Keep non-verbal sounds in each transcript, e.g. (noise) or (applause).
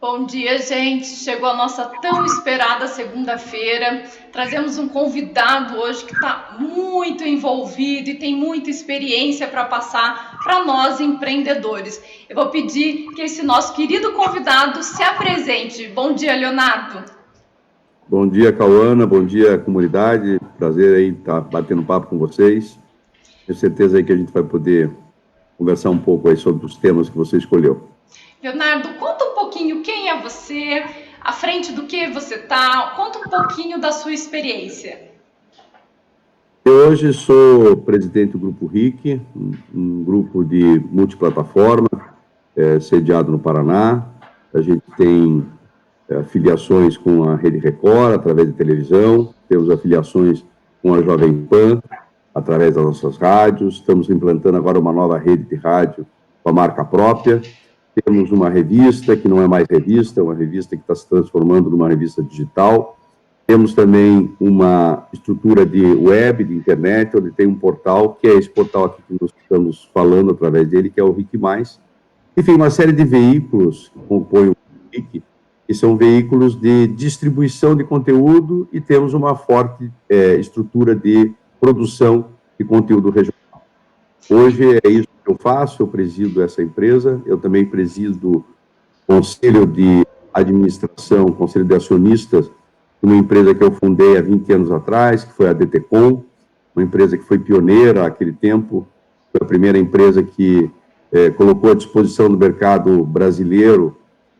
Bom dia, gente. Chegou a nossa tão esperada segunda-feira. Trazemos um convidado hoje que está muito envolvido e tem muita experiência para passar para nós empreendedores. Eu vou pedir que esse nosso querido convidado se apresente. Bom dia, Leonardo. Bom dia, Cauana. Bom dia, comunidade. Prazer aí estar tá batendo papo com vocês. Tenho certeza aí que a gente vai poder conversar um pouco aí sobre os temas que você escolheu. Leonardo, conta pouquinho quem é você, à frente do que você está, conta um pouquinho da sua experiência. Eu hoje sou presidente do Grupo RIC, um, grupo de multiplataforma, é, sediado no Paraná. A gente tem é, afiliações com a Rede Record, através de televisão, temos afiliações com a Jovem Pan, através das nossas rádios, estamos implantando agora uma nova rede de rádio com a marca própria, temos uma revista que não é mais revista, é uma revista que está se transformando numa revista digital. Temos também uma estrutura de web, de internet, onde tem um portal, que é esse portal aqui que nós estamos falando através dele, que é o RIC+. Enfim, uma série de veículos que compõem o RIC, que são veículos de distribuição de conteúdo e temos uma forte é, estrutura de produção de conteúdo regional. Hoje é isso eu faço, eu presido essa empresa, eu também presido conselho de administração, conselho de acionistas uma empresa que eu fundei há 20 anos atrás, que foi a DTCom, uma empresa que foi pioneira naquele tempo, foi a primeira empresa que é, colocou à disposição do mercado brasileiro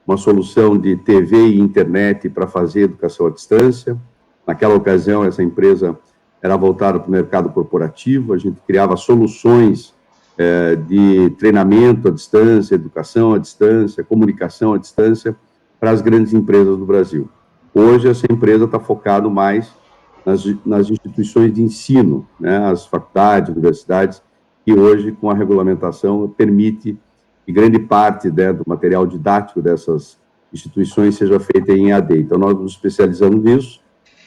uma solução de TV e internet para fazer educação à distância. Naquela ocasião, essa empresa era voltada para o mercado corporativo, a gente criava soluções é, de treinamento à distância, educação à distância, comunicação à distância para as grandes empresas do Brasil. Hoje, essa empresa está focada mais nas, nas, instituições de ensino, né, as faculdades, universidades, que hoje, com a regulamentação, permite que grande parte né, do material didático dessas instituições seja feita em AD. Então, nós nos especializamos nisso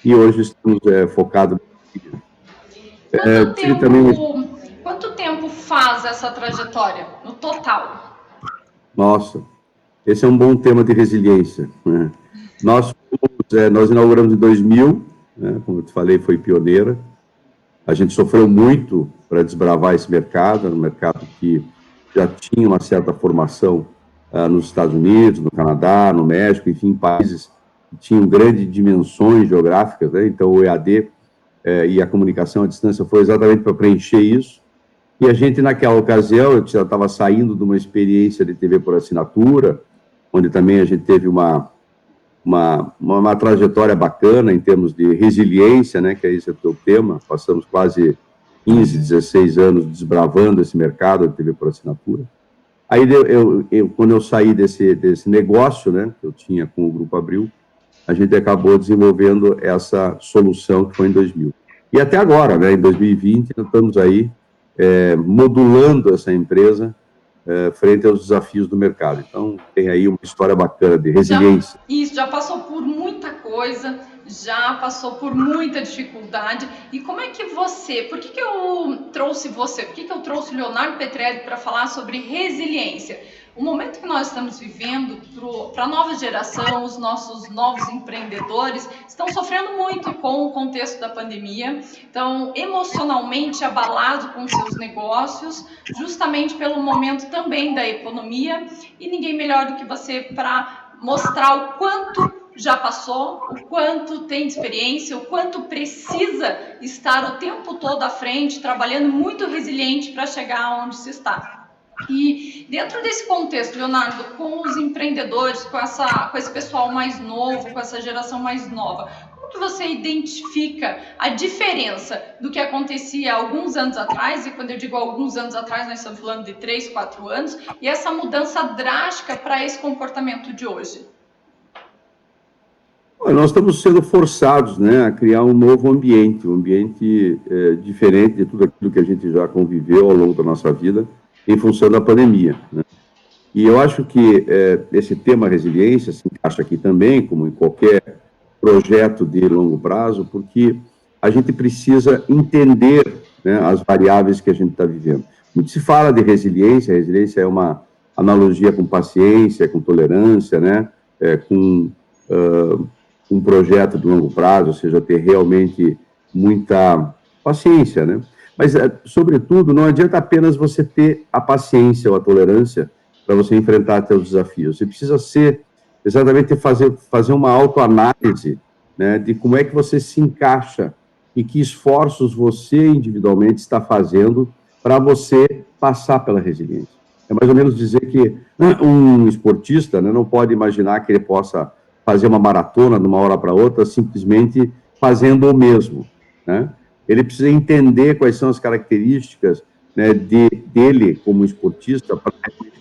e hoje estamos é, focados... É, também... faz essa trajetória, no total? Nossa, esse é um bom tema de resiliência. Né? Nós, é, nós inauguramos em 2000, né, como eu te falei, foi pioneira. A gente sofreu muito para desbravar esse mercado, um mercado que já tinha uma certa formação uh, nos Estados Unidos, no Canadá, no México, enfim, países que tinham grandes dimensões geográficas, né? então o EAD eh, e a comunicação à distância foi exatamente para preencher isso. E a gente, naquela ocasião, eu já estava saindo de uma experiência de TV por assinatura, onde também a gente teve uma, uma, uma, uma trajetória bacana em termos de resiliência, né, que é esse é o teu tema. Passamos quase 15, 16 anos desbravando esse mercado de TV por assinatura. Aí, eu, eu, quando eu saí desse, desse negócio, né, que eu tinha com o Grupo Abril, a gente acabou desenvolvendo essa solução que foi em 2000. E até agora, né, em 2020, nós estamos aí é, modulando essa empresa é, frente aos desafios do mercado. Então, tem aí uma história bacana de resiliência. Já, isso, já passou por muita coisa, já passou por muita dificuldade. E como é que você, por que, que eu trouxe você, por que, que eu trouxe o Leonardo Petrelli para falar sobre resiliência? O momento que nós estamos vivendo para a nova geração, os nossos novos empreendedores estão sofrendo muito com o contexto da pandemia, estão emocionalmente abalados com seus negócios, justamente pelo momento também da economia, e ninguém melhor do que você para mostrar o quanto já passou, o quanto tem experiência, o quanto precisa estar o tempo todo à frente, trabalhando muito resiliente para chegar onde se está. E dentro desse contexto, Leonardo, com os empreendedores, com, essa, com esse pessoal mais novo, com essa geração mais nova, como que você identifica a diferença do que acontecia alguns anos atrás, e quando eu digo alguns anos atrás, nós estamos falando de 3, 4 anos, e essa mudança drástica para esse comportamento de hoje? Nós estamos sendo forçados né, a criar um novo ambiente, um ambiente é, diferente de tudo aquilo que a gente já conviveu ao longo da nossa vida em função da pandemia. Né? E eu acho que é, esse tema resiliência se encaixa aqui também, como em qualquer projeto de longo prazo, porque a gente precisa entender né, as variáveis que a gente está vivendo. Muito se fala de resiliência, resiliência é uma analogia com paciência, com tolerância, né? é, com uh, um projeto de longo prazo, ou seja, ter realmente muita paciência, né? Mas, é, sobretudo, não adianta apenas você ter a paciência ou a tolerância para você enfrentar seus desafios. Você precisa ser, exatamente, fazer, fazer uma autoanálise né, de como é que você se encaixa e que esforços você individualmente está fazendo para você passar pela resiliência. É mais ou menos dizer que um esportista né, não pode imaginar que ele possa fazer uma maratona de uma hora para outra simplesmente fazendo o mesmo. Né? Ele precisa entender quais são as características né, de, dele como esportista para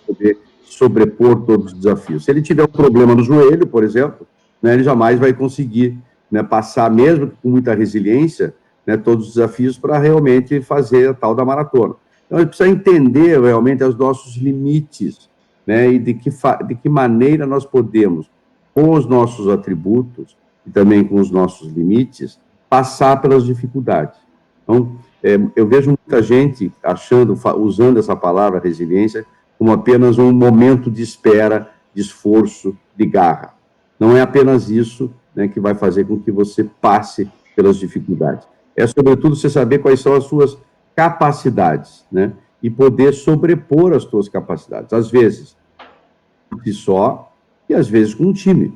poder sobrepor todos os desafios. Se ele tiver um problema no joelho, por exemplo, né, ele jamais vai conseguir né, passar, mesmo com muita resiliência, né, todos os desafios para realmente fazer a tal da maratona. Então, ele precisa entender realmente os nossos limites, né, e de que, de que maneira nós podemos, com os nossos atributos e também com os nossos limites, passar pelas dificuldades. Então, é, eu vejo muita gente achando, usando essa palavra resiliência como apenas um momento de espera, de esforço, de garra. Não é apenas isso né, que vai fazer com que você passe pelas dificuldades. É, sobretudo, você saber quais são as suas capacidades, né, e poder sobrepor as suas capacidades. Às vezes, de só, e às vezes com um time.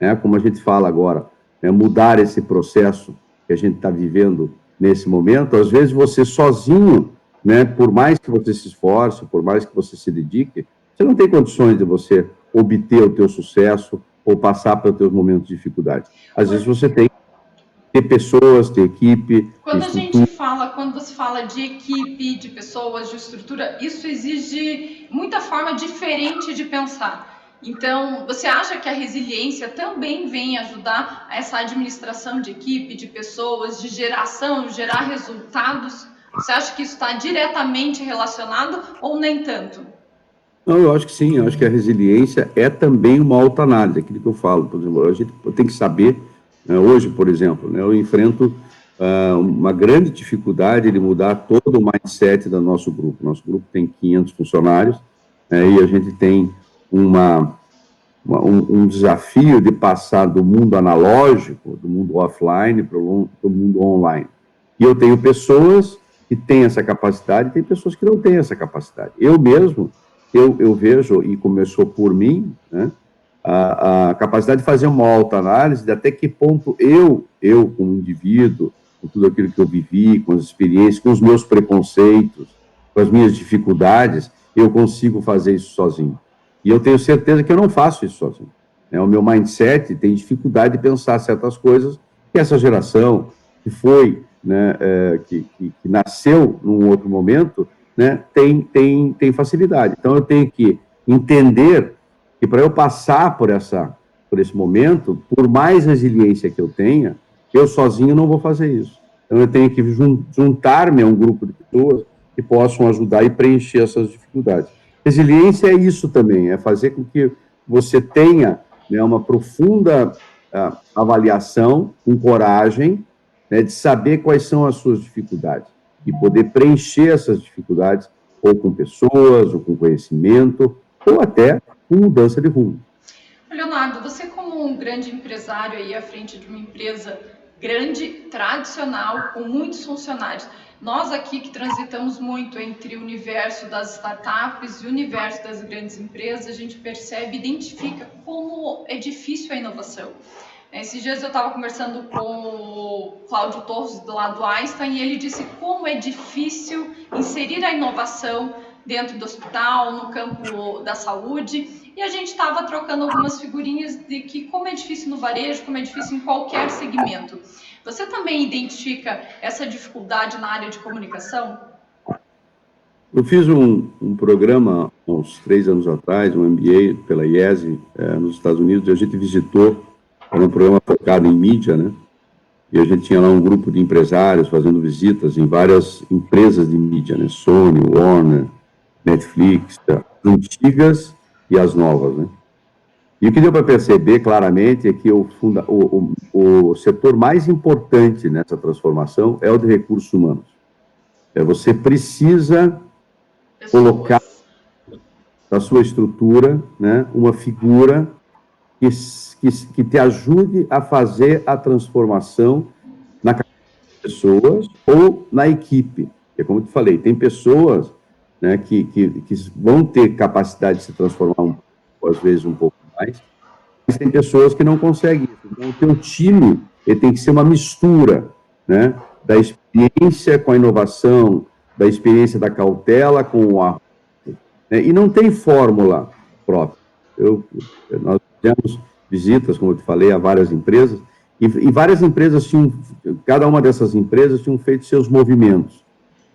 Né, como a gente fala agora, né, mudar esse processo que a gente está vivendo nesse momento, às vezes você sozinho, né, por mais que você se esforce, por mais que você se dedique, você não tem condições de você obter o teu sucesso ou passar pelos teus momentos de dificuldade. Às vezes você tem ter pessoas, ter equipe. Quando a gente fala, quando você fala de equipe, de pessoas, de estrutura, isso exige muita forma diferente de pensar. Então, você acha que a resiliência também vem ajudar essa administração de equipe, de pessoas, de geração, gerar resultados? Você acha que isso está diretamente relacionado ou nem tanto? Não, eu acho que sim. Eu acho que a resiliência é também uma autoanálise, aquilo que eu falo. Por exemplo, a gente tem que saber, né, hoje, por exemplo, né, eu enfrento uh, uma grande dificuldade de mudar todo o mindset do nosso grupo. Nosso grupo tem 500 funcionários né, e a gente tem uma, uma um, um, desafio de passar do mundo analógico, do mundo offline, para o mundo online. E eu tenho pessoas que têm essa capacidade tem pessoas que não têm essa capacidade. Eu mesmo, eu, eu vejo, e começou por mim, né, a, a capacidade de fazer uma autoanálise de até que ponto eu, eu como indivíduo, com tudo aquilo que eu vivi, com as experiências, com os meus preconceitos, com as minhas dificuldades, eu consigo fazer isso sozinho. E eu tenho certeza que eu não faço isso sozinho. É, o meu mindset tem dificuldade de pensar certas coisas que essa geração, que foi, né, é, que, que, que, nasceu num outro momento, né, tem, tem, tem facilidade. Então, eu tenho que entender que para eu passar por, essa, por esse momento, por mais resiliência que eu tenha, eu sozinho não vou fazer isso. Então, eu tenho que juntar-me a um grupo de pessoas que possam ajudar e preencher essas dificuldades. Resiliência é isso também, é fazer com que você tenha né, uma profunda uh, avaliação, com coragem, né, de saber quais são as suas dificuldades e poder preencher essas dificuldades ou com pessoas, ou com conhecimento, ou até com mudança de rumo. Leonardo, você como um grande empresário aí à frente de uma empresa grande, tradicional, com muitos funcionários, nós aqui que transitamos muito entre o universo das startups e o universo das grandes empresas, a gente percebe, identifica como é difícil a inovação. Esses dias eu estava conversando com o Cláudio Torres do lado do Einstein e ele disse como é difícil inserir a inovação dentro do hospital, no campo da saúde. E a gente estava trocando algumas figurinhas de que como é difícil no varejo, como é difícil em qualquer segmento. Você também identifica essa dificuldade na área de comunicação? Eu fiz um, um programa uns três anos atrás, um MBA pela IESE, é, nos Estados Unidos, e a gente visitou, era um programa focado em mídia, né? E a gente tinha lá um grupo de empresários fazendo visitas em várias empresas de mídia, né? Sony, Warner, Netflix, antigas e as novas, né? E o que deu para perceber claramente é que o, funda, o, o, o, setor mais importante nessa transformação é o de recursos humanos. É você precisa colocar na sua estrutura né, uma figura que, que, que te ajude a fazer a transformação na pessoas ou na equipe. É como eu te falei, tem pessoas né, que, que, que vão ter capacidade de se transformar, um, às vezes, um pouco mais, mas tem pessoas que não conseguem isso. Então, o teu time ele tem que ser uma mistura né, da experiência com a inovação, da experiência da cautela com o arroz. Né, e não tem fórmula própria. Eu, nós fizemos visitas, como eu te falei, a várias empresas, e, e, várias empresas tinham, cada uma dessas empresas tinham feito seus movimentos.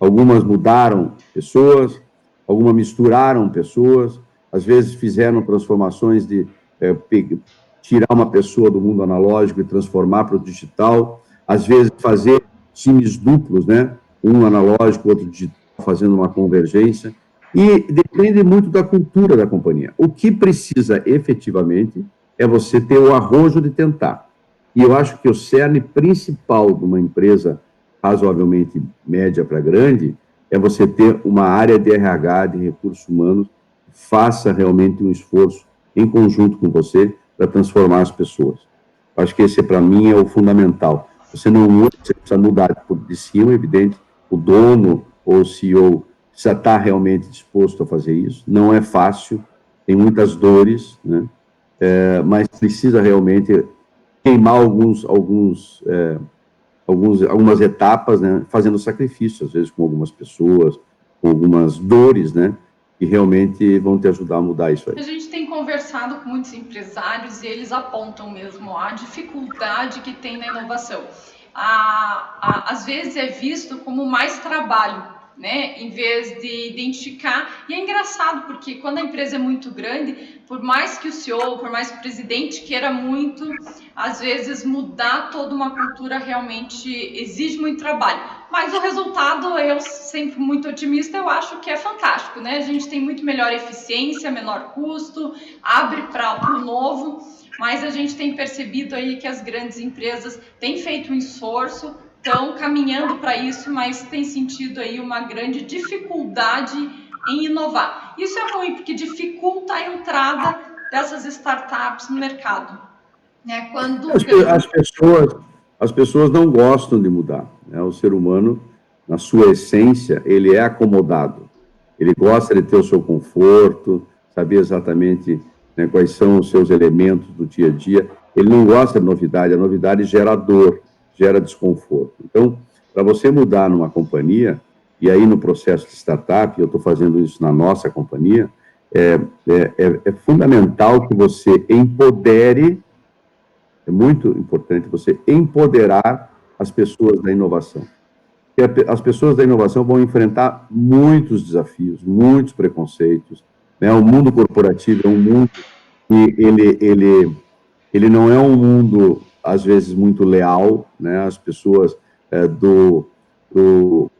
Algumas mudaram pessoas, algumas misturaram pessoas, às vezes fizeram transformações de é, tirar uma pessoa do mundo analógico e transformar para o digital, às vezes fazer times duplos, né? Um analógico, outro digital, fazendo uma convergência. E depende muito da cultura da companhia. O que precisa efetivamente é você ter o arrojo de tentar. E eu acho que o cerne principal de uma empresa razoavelmente média para grande é você ter uma área de RH, de recursos humanos, faça realmente um esforço em conjunto com você para transformar as pessoas. Acho que esse, para mim, é o fundamental. Você não muda, você precisa mudar de cima, evidente, o dono ou o CEO precisa estar realmente disposto a fazer isso. Não é fácil, tem muitas dores, né? É, mas precisa realmente queimar alguns, alguns, é, alguns, algumas etapas, né, fazendo sacrifício, às vezes com algumas pessoas, com algumas dores, né, que realmente vão te ajudar a mudar isso aí. A gente tem conversado com muitos empresários e eles apontam mesmo a dificuldade que tem na inovação. A, a, às vezes é visto como mais trabalho, né, em vez de identificar. E é engraçado porque quando a empresa é muito grande, por mais que o CEO, por mais que o presidente queira muito, às vezes mudar toda uma cultura realmente exige muito trabalho. Mas o resultado, eu sempre muito otimista, eu acho que é fantástico, né? A gente tem muito melhor eficiência, menor custo, abre para o novo. Mas a gente tem percebido aí que as grandes empresas têm feito um esforço estão caminhando para isso, mas tem sentido aí uma grande dificuldade em inovar. Isso é ruim, porque dificulta a entrada dessas startups no mercado. Né? Quando... As, as, pessoas, as pessoas não gostam de mudar. Né? O ser humano, na sua essência, ele é acomodado. Ele gosta de ter o seu conforto, saber exatamente né, quais são os seus elementos do dia a dia. Ele não gosta de novidade, a novidade gera dor gera desconforto. Então, para você mudar numa companhia, e aí no processo de startup, eu estou fazendo isso na nossa companhia, é, é, é, é, fundamental que você empodere, é muito importante você empoderar as pessoas da inovação. Porque as pessoas da inovação vão enfrentar muitos desafios, muitos preconceitos. Né? O mundo corporativo é um mundo que ele, ele, ele não é um mundo às vezes muito leal, né? As pessoas é, do, do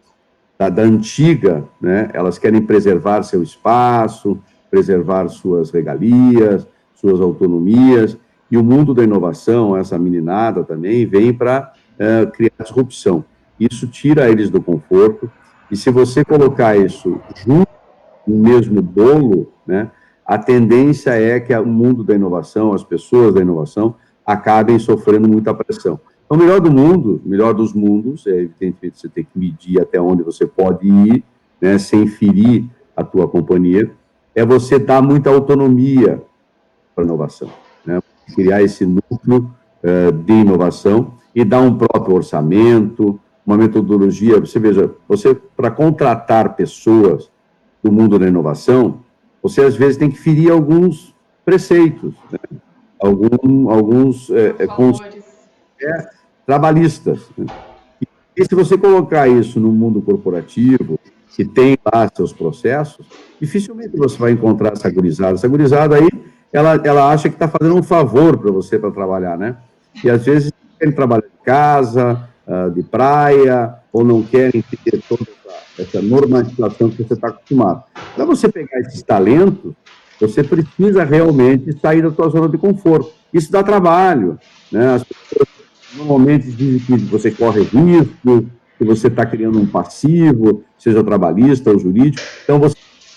da, da, antiga, né? Elas querem preservar seu espaço, preservar suas regalias, suas autonomias. E o mundo da inovação, essa meninada também, vem para é, criar disrupção. Isso tira eles do conforto. E se você colocar isso junto no mesmo bolo, né? A tendência é que o mundo da inovação, as pessoas da inovação, acabem sofrendo muita pressão. Então, o melhor do mundo, o melhor dos mundos, é evidentemente você tem que medir até onde você pode ir, né, sem ferir a tua companhia, é você dar muita autonomia para a inovação, né, criar esse núcleo uh, de inovação e dar um próprio orçamento, uma metodologia. Você veja, você para contratar pessoas do mundo da inovação, você às vezes tem que ferir alguns preceitos. Né? algum, alguns é, é, é, trabalhistas. Né? E se você colocar isso no mundo corporativo, que tem lá seus processos, dificilmente você vai encontrar essa gurizada. Essa gurizada aí, ela, ela acha que está fazendo um favor para você para trabalhar, né? E às vezes querem trabalhar de casa, uh, de praia, ou não querem ter toda essa, essa normalização que você está acostumado. Para você pegar esses talentos, você precisa realmente sair da sua zona de conforto. Isso dá trabalho. Né? As pessoas normalmente dizem que você corre risco, que você está criando um passivo, seja trabalhista ou jurídico. Então, você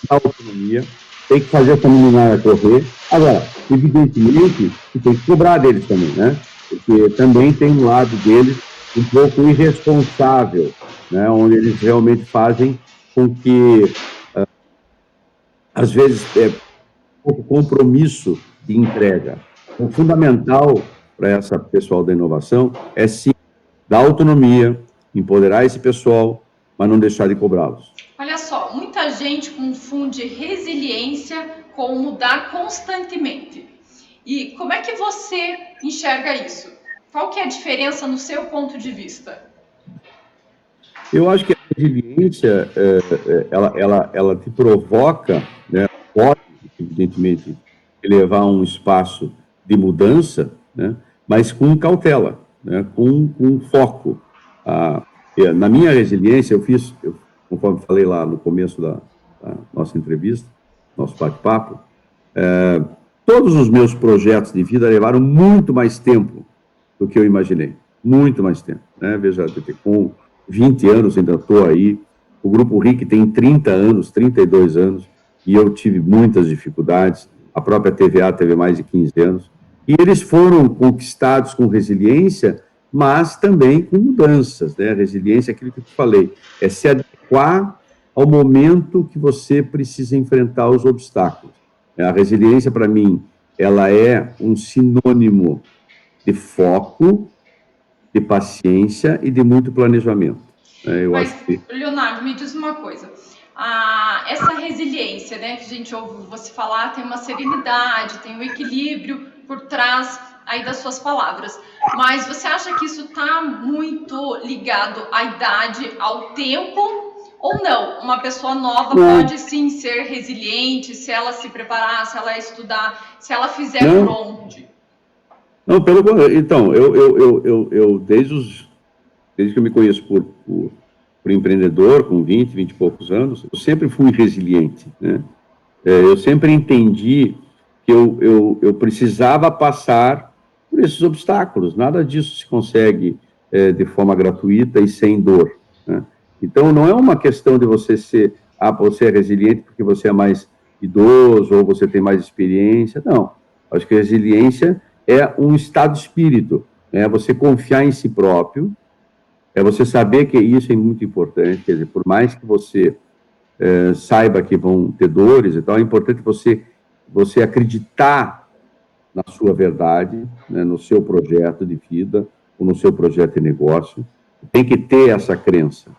dá autonomia, tem que fazer essa meninada correr. Agora, evidentemente, que tem que cobrar deles também, né? Porque também tem um lado deles um pouco irresponsável, né? Onde eles realmente fazem com que, uh, às vezes, é pouco compromisso de entrega. O fundamental para essa pessoal da inovação é sim dar autonomia, empoderar esse pessoal, mas não deixar de cobrá-los. Olha só, muita gente confunde resiliência com mudar constantemente. E como é que você enxerga isso? Qual que é a diferença no seu ponto de vista? Eu acho que a resiliência, é, é, ela, ela, ela te provoca, né, pode, evidentemente, levar a um espaço de mudança, né, mas com cautela, né, com, com foco. Ah, na minha resiliência, eu fiz, eu, conforme falei lá no começo da, da nossa entrevista, nosso bate-papo, é, todos os meus projetos de vida levaram muito mais tempo do que eu imaginei. Muito mais tempo. Né? Veja, com 20 anos ainda estou aí, o Grupo RIC tem 30 anos, 32 anos, e eu tive muitas dificuldades, a própria TVA teve mais de 15 anos, e eles foram conquistados com resiliência, mas também com mudanças, né? Resiliência é aquilo que eu falei, é se adequar ao momento que você precisa enfrentar os obstáculos. A resiliência, para mim, ela é um sinônimo de foco, de paciência e de muito planejamento. É, eu Mas, acho que... Leonardo, me diz uma coisa. Ah, essa resiliência, né, que a gente ouve você falar, tem uma serenidade, tem um equilíbrio por trás aí das suas palavras. Mas você acha que isso está muito ligado à idade, ao tempo, ou não? Uma pessoa nova não. pode sim ser resiliente se ela se preparar, se ela estudar, se ela fizer não. Não, pelo Então, eu, eu, eu, eu, eu desde, os, desde que eu me conheço por, por, por, empreendedor, com 20, 20 e poucos anos, eu sempre fui resiliente, né? É, eu sempre entendi que eu, eu, eu precisava passar por esses obstáculos. Nada disso se consegue é, de forma gratuita e sem dor. Né? Então, não é uma questão de você ser, ah, você é resiliente porque você é mais idoso ou você tem mais experiência. Não. Acho que resiliência é um estado de espírito. É você confiar em si próprio, é você saber que isso é muito importante. Quer dizer, por mais que você é, saiba que vão ter dores e tal, é importante você você acreditar na sua verdade, né, no seu projeto de vida, ou no seu projeto de negócio. Tem que ter essa crença.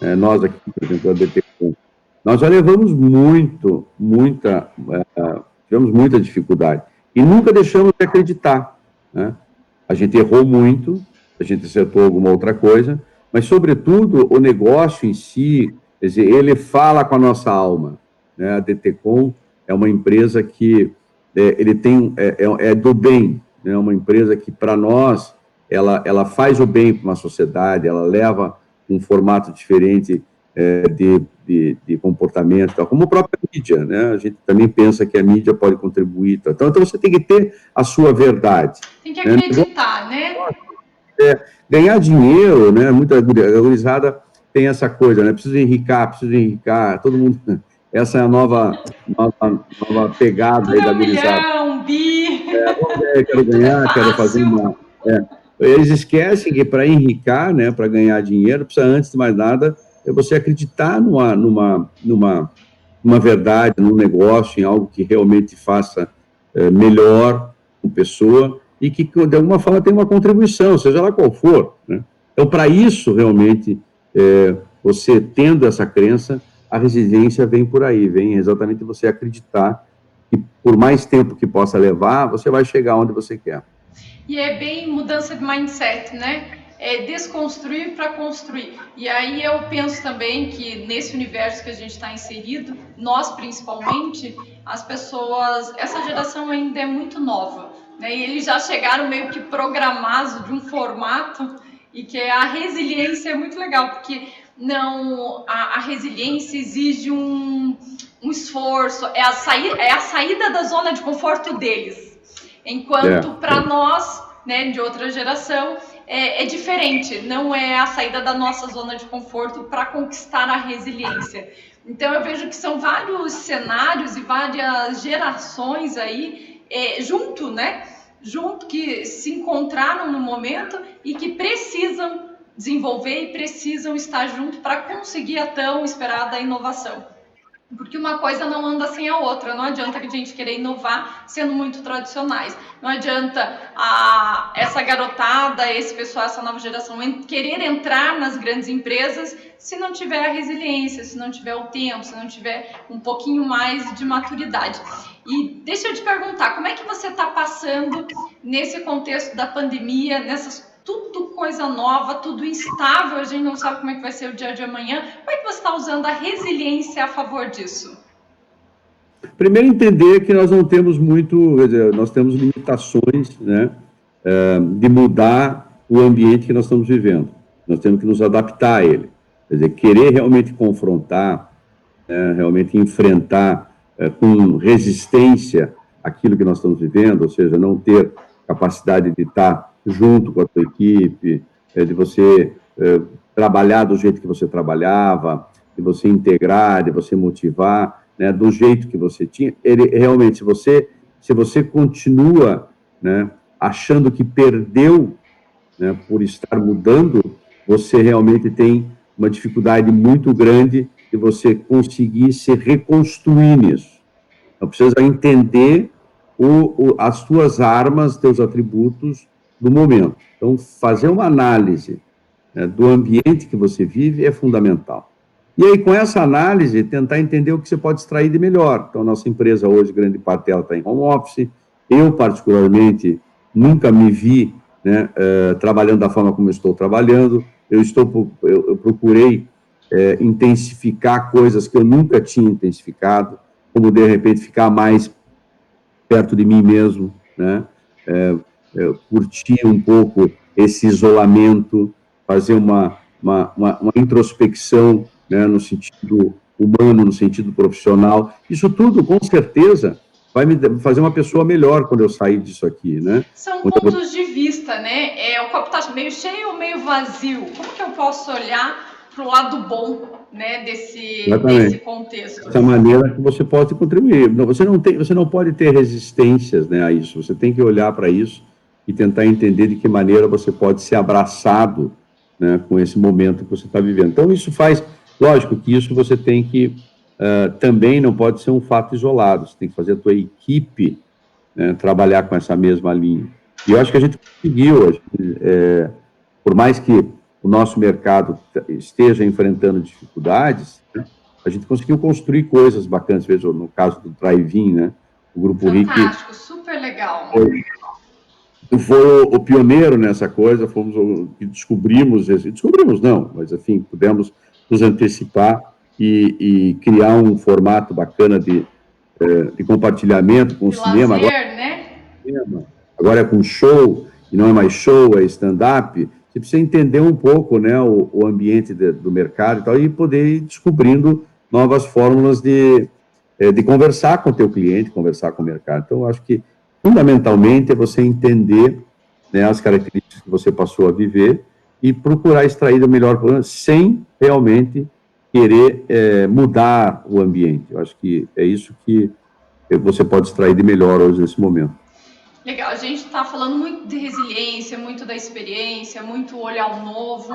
É, nós aqui, por exemplo, a BTCom, nós já levamos muito, muita, é, tivemos muita dificuldade. E nunca deixamos de acreditar. Né? A gente errou muito, a gente acertou alguma outra coisa, mas, sobretudo, o negócio em si, quer dizer, ele fala com a nossa alma. Né? A DTCom é uma empresa que é, ele tem é, é, é do bem, é né? uma empresa que para nós ela, ela faz o bem para uma sociedade, ela leva um formato diferente é, de, de, de, comportamento, tal, como a própria mídia, né? A gente também pensa que a mídia pode contribuir, tal. Então, então você tem que ter a sua verdade. Tem que né? acreditar, né? É, ganhar dinheiro, né? Muita gurizada tem essa coisa, né? Preciso enricar, preciso enricar, todo mundo (laughs) essa é a nova, nova, nova pegada aí da gurizada. Um bi. É, quero ganhar, quero fazer uma. É. Eles esquecem que para enricar, né, para ganhar dinheiro, precisa, antes de mais nada, é você acreditar numa, numa, numa, numa verdade, num negócio, em algo que realmente faça é, melhor com pessoa e que, de alguma forma, tenha uma contribuição, seja lá qual for. Né? Então, para isso, realmente, é, você tendo essa crença, a resiliência vem por aí, vem exatamente você acreditar que por mais tempo que possa levar, você vai chegar onde você quer. E é bem mudança de mindset, né? É desconstruir para construir. E aí eu penso também que nesse universo que a gente está inserido, nós principalmente, as pessoas, essa geração ainda é muito nova, né? E eles já chegaram meio que programados de um formato e que a resiliência é muito legal, porque não a, a resiliência exige um, um esforço, é a, é a saída da zona de conforto deles. Enquanto é, para é. nós, né, de outra geração, é, é, diferente, não é a saída da nossa zona de conforto para conquistar a resiliência. Então eu vejo que são vários cenários e várias gerações aí é, junto, né? Junto que se encontraram no momento e que precisam desenvolver e precisam estar junto para conseguir a tão esperada inovação. Porque uma coisa não anda sem a outra. Não adianta que a gente querer inovar sendo muito tradicionais. Não adianta a, essa garotada, esse pessoal, essa nova geração querer entrar nas grandes empresas se não tiver a resiliência, se não tiver o tempo, se não tiver um pouquinho mais de maturidade. E deixa eu te perguntar, como é que você está passando nesse contexto da pandemia, nessas tudo coisa nova, tudo instável, a gente não sabe como é que vai ser o dia de amanhã. Como é que você está usando a resiliência a favor disso? Primeiro entender que nós não temos muito, nós temos limitações, né, eh, de mudar o ambiente que nós estamos vivendo. Nós temos que nos adaptar a ele. Quer dizer, querer realmente confrontar, né, realmente enfrentar eh, com resistência aquilo que nós estamos vivendo, ou seja, não ter capacidade de estar junto com a tua equipe, é, de você é, trabalhar do jeito que você trabalhava, de você integrar, de você motivar, né, do jeito que você tinha. Ele realmente, se você se você continua, né, achando que perdeu, né, por estar mudando, você realmente tem uma dificuldade muito grande de você conseguir se reconstruir nisso. Então, precisa entender o, o, as suas armas, teus atributos, do momento. Então, fazer uma análise né, do ambiente que você vive é fundamental. E aí, com essa análise, tentar entender o que você pode extrair de melhor. Então, nossa empresa hoje, grande parte dela está em home office. Eu, particularmente, nunca me vi né, uh, trabalhando da forma como estou trabalhando. Eu, estou, eu, eu procurei uh, intensificar coisas que eu nunca tinha intensificado, como, de repente, ficar mais perto de mim mesmo, né? É, curtir um pouco esse isolamento, fazer uma, uma, uma, uma introspecção né, no sentido humano, no sentido profissional. Isso tudo, com certeza, vai me fazer uma pessoa melhor quando eu sair disso aqui, né? São pontos de vista, né? É, o copo está meio cheio ou meio vazio? Como que eu posso olhar para o lado bom né, desse, desse contexto. Dessa maneira que você pode contribuir. Você não, tem, você não pode ter resistências né, a isso, você tem que olhar para isso e tentar entender de que maneira você pode ser abraçado né, com esse momento que você está vivendo. Então, isso faz, lógico que isso você tem que, uh, também não pode ser um fato isolado, você tem que fazer a tua equipe né, trabalhar com essa mesma linha. E eu acho que a gente conseguiu, gente, é, por mais que o nosso mercado esteja enfrentando dificuldades, né, a gente conseguiu construir coisas bacanas, veja, no caso do drive-in, né, o Grupo Fantástico, RIC... Fantástico, super legal. Foi, foi o, pioneiro nessa coisa, fomos o que descobrimos, descobrimos não, mas enfim, pudemos nos antecipar e, e criar um formato bacana de, é, de compartilhamento com de o cinema. Lazer, agora, né? agora é com show, e não é mais show, é stand-up. Você precisa entender um pouco né, o, o ambiente de, do mercado e tal, e poder ir descobrindo novas fórmulas de, é, de conversar com o teu cliente, conversar com o mercado. Então, eu acho que fundamentalmente é você entender né, as características que você passou a viver e procurar extrair o melhor problema sem realmente querer é, mudar o ambiente. Eu acho que é isso que você pode extrair de melhor hoje nesse momento. Legal, a gente está falando muito de resiliência, muito da experiência, muito olhar o novo,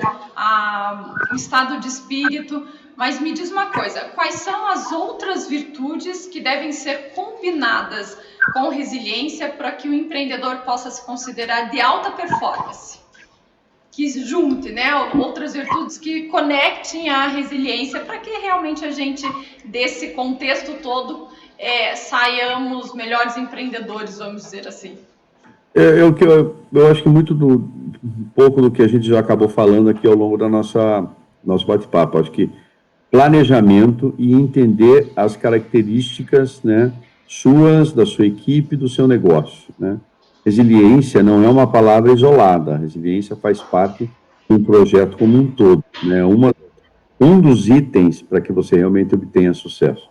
o estado de espírito, mas me diz uma coisa: quais são as outras virtudes que devem ser combinadas com resiliência para que o empreendedor possa se considerar de alta performance? Que junte né, outras virtudes que conectem a resiliência para que realmente a gente, desse contexto todo, é, saiamos melhores empreendedores, vamos dizer assim? É, eu, eu, eu acho que muito do um pouco do que a gente já acabou falando aqui ao longo da nossa nosso bate-papo. Acho que planejamento e entender as características, né, suas, da sua equipe, do seu negócio, né? Resiliência não é uma palavra isolada. resiliência faz parte de um projeto como um todo, né? Uma um dos itens para que você realmente obtenha sucesso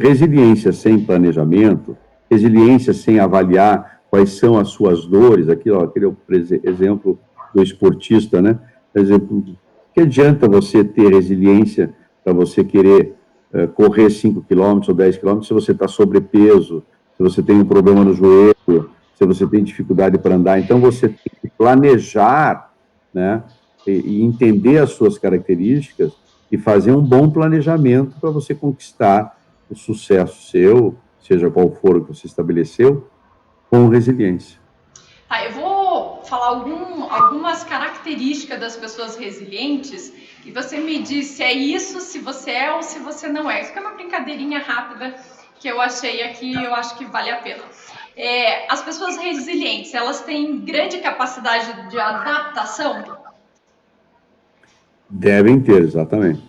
resiliência sem planejamento, resiliência sem avaliar quais são as suas dores, aqui, ó, aquele exemplo do esportista, né? Por exemplo, que adianta você ter resiliência para você querer é, correr 5 quilômetros ou 10 quilômetros se você está sobrepeso, se você tem um problema no joelho, se você tem dificuldade para andar. Então, você tem que planejar, né, e, e entender as suas características e fazer um bom planejamento para você conquistar o sucesso seu, seja qual for o que você estabeleceu, com resiliência. Tá, eu vou falar algum, algumas características das pessoas resilientes e você me diz se é isso, se você é ou se você não é. Isso é uma brincadeirinha rápida que eu achei aqui eu acho que vale a pena. É, as pessoas resilientes, elas têm grande capacidade de adaptação? Devem ter, exatamente.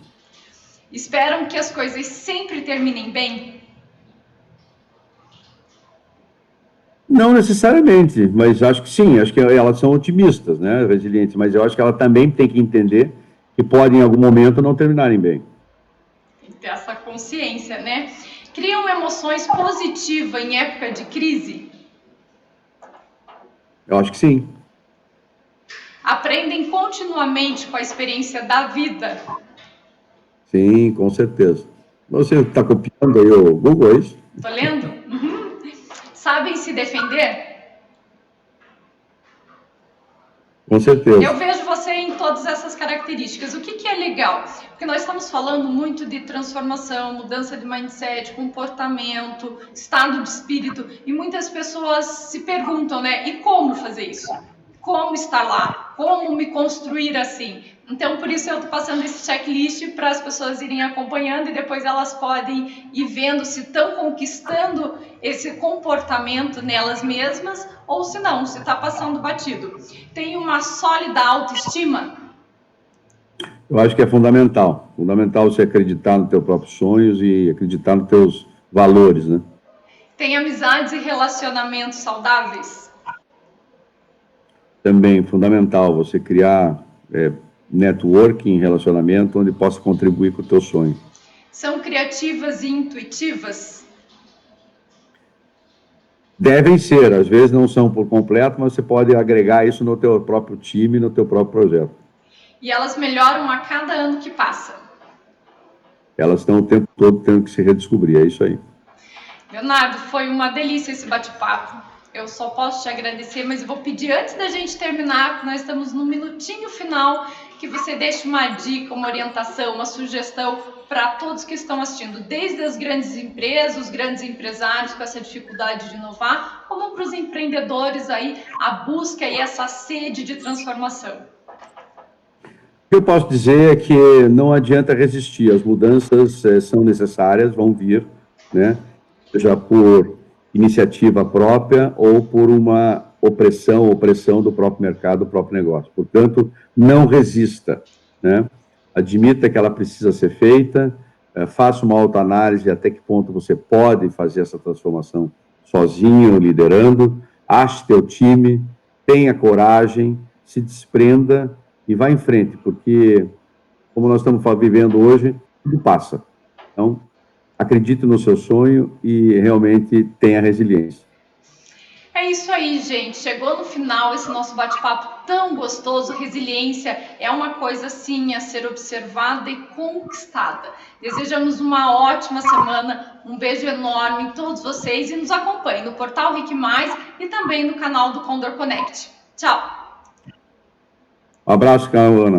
Esperam que as coisas sempre terminem bem? Não necessariamente, mas acho que sim, acho que elas são otimistas, né, resilientes, mas eu acho que ela também tem que entender que podem em algum momento não terminarem bem. Tem que ter essa consciência, né? Criam emoções positivas em época de crise? Eu acho que sim. Aprendem continuamente com a experiência da vida? Sim, com certeza. Você está copiando aí o Google, é isso? Estou lendo? Uhum. Sabem se defender? Com certeza. Eu vejo você em todas essas características. O que, que é legal? Porque nós estamos falando muito de transformação, mudança de mindset, comportamento, estado de espírito, e muitas pessoas se perguntam, né? E como fazer isso? Como estar lá? Como me construir assim? Então, por isso eu estou passando esse checklist para as pessoas irem acompanhando e depois elas podem ir vendo se estão conquistando esse comportamento nelas mesmas ou se não, se está passando batido. Tem uma sólida autoestima? Eu acho que é fundamental. Fundamental você acreditar nos teus próprios sonhos e acreditar nos teus valores, né? Tem amizades e relacionamentos saudáveis? Também fundamental você criar é, networking, relacionamento, onde possa contribuir com o teu sonho. São criativas e intuitivas? Devem ser, às vezes não são por completo, mas você pode agregar isso no teu próprio time, no teu próprio projeto. E elas melhoram a cada ano que passa? Elas estão o tempo todo tendo que se redescobrir, é isso aí. Leonardo, foi uma delícia esse bate-papo. Eu só posso te agradecer, mas eu vou pedir antes da gente terminar, nós estamos no minutinho final, que você deixe uma dica, uma orientação, uma sugestão para todos que estão assistindo, desde as grandes empresas, os grandes empresários com essa dificuldade de inovar, como para os empreendedores aí, a busca e essa sede de transformação. O que eu posso dizer é que não adianta resistir, as mudanças é, são necessárias, vão vir, né? Seja por iniciativa própria ou por uma opressão, opressão do próprio mercado, do próprio negócio. Portanto, não resista, né? Admita que ela precisa ser feita, eh, faça uma autoanálise até que ponto você pode fazer essa transformação sozinho, liderando, ache teu time, tenha coragem, se desprenda e vá em frente, porque, como nós estamos vivendo hoje, tudo passa. Então, acredite no seu sonho e realmente tenha resiliência. É isso aí, gente. Chegou no final esse nosso bate-papo tão gostoso. Resiliência é uma coisa, sim, a ser observada e conquistada. Desejamos uma ótima semana, um beijo enorme em todos vocês e nos acompanhe no portal Rick Mais e também no canal do Condor Connect. Tchau. Um abraço, Ana.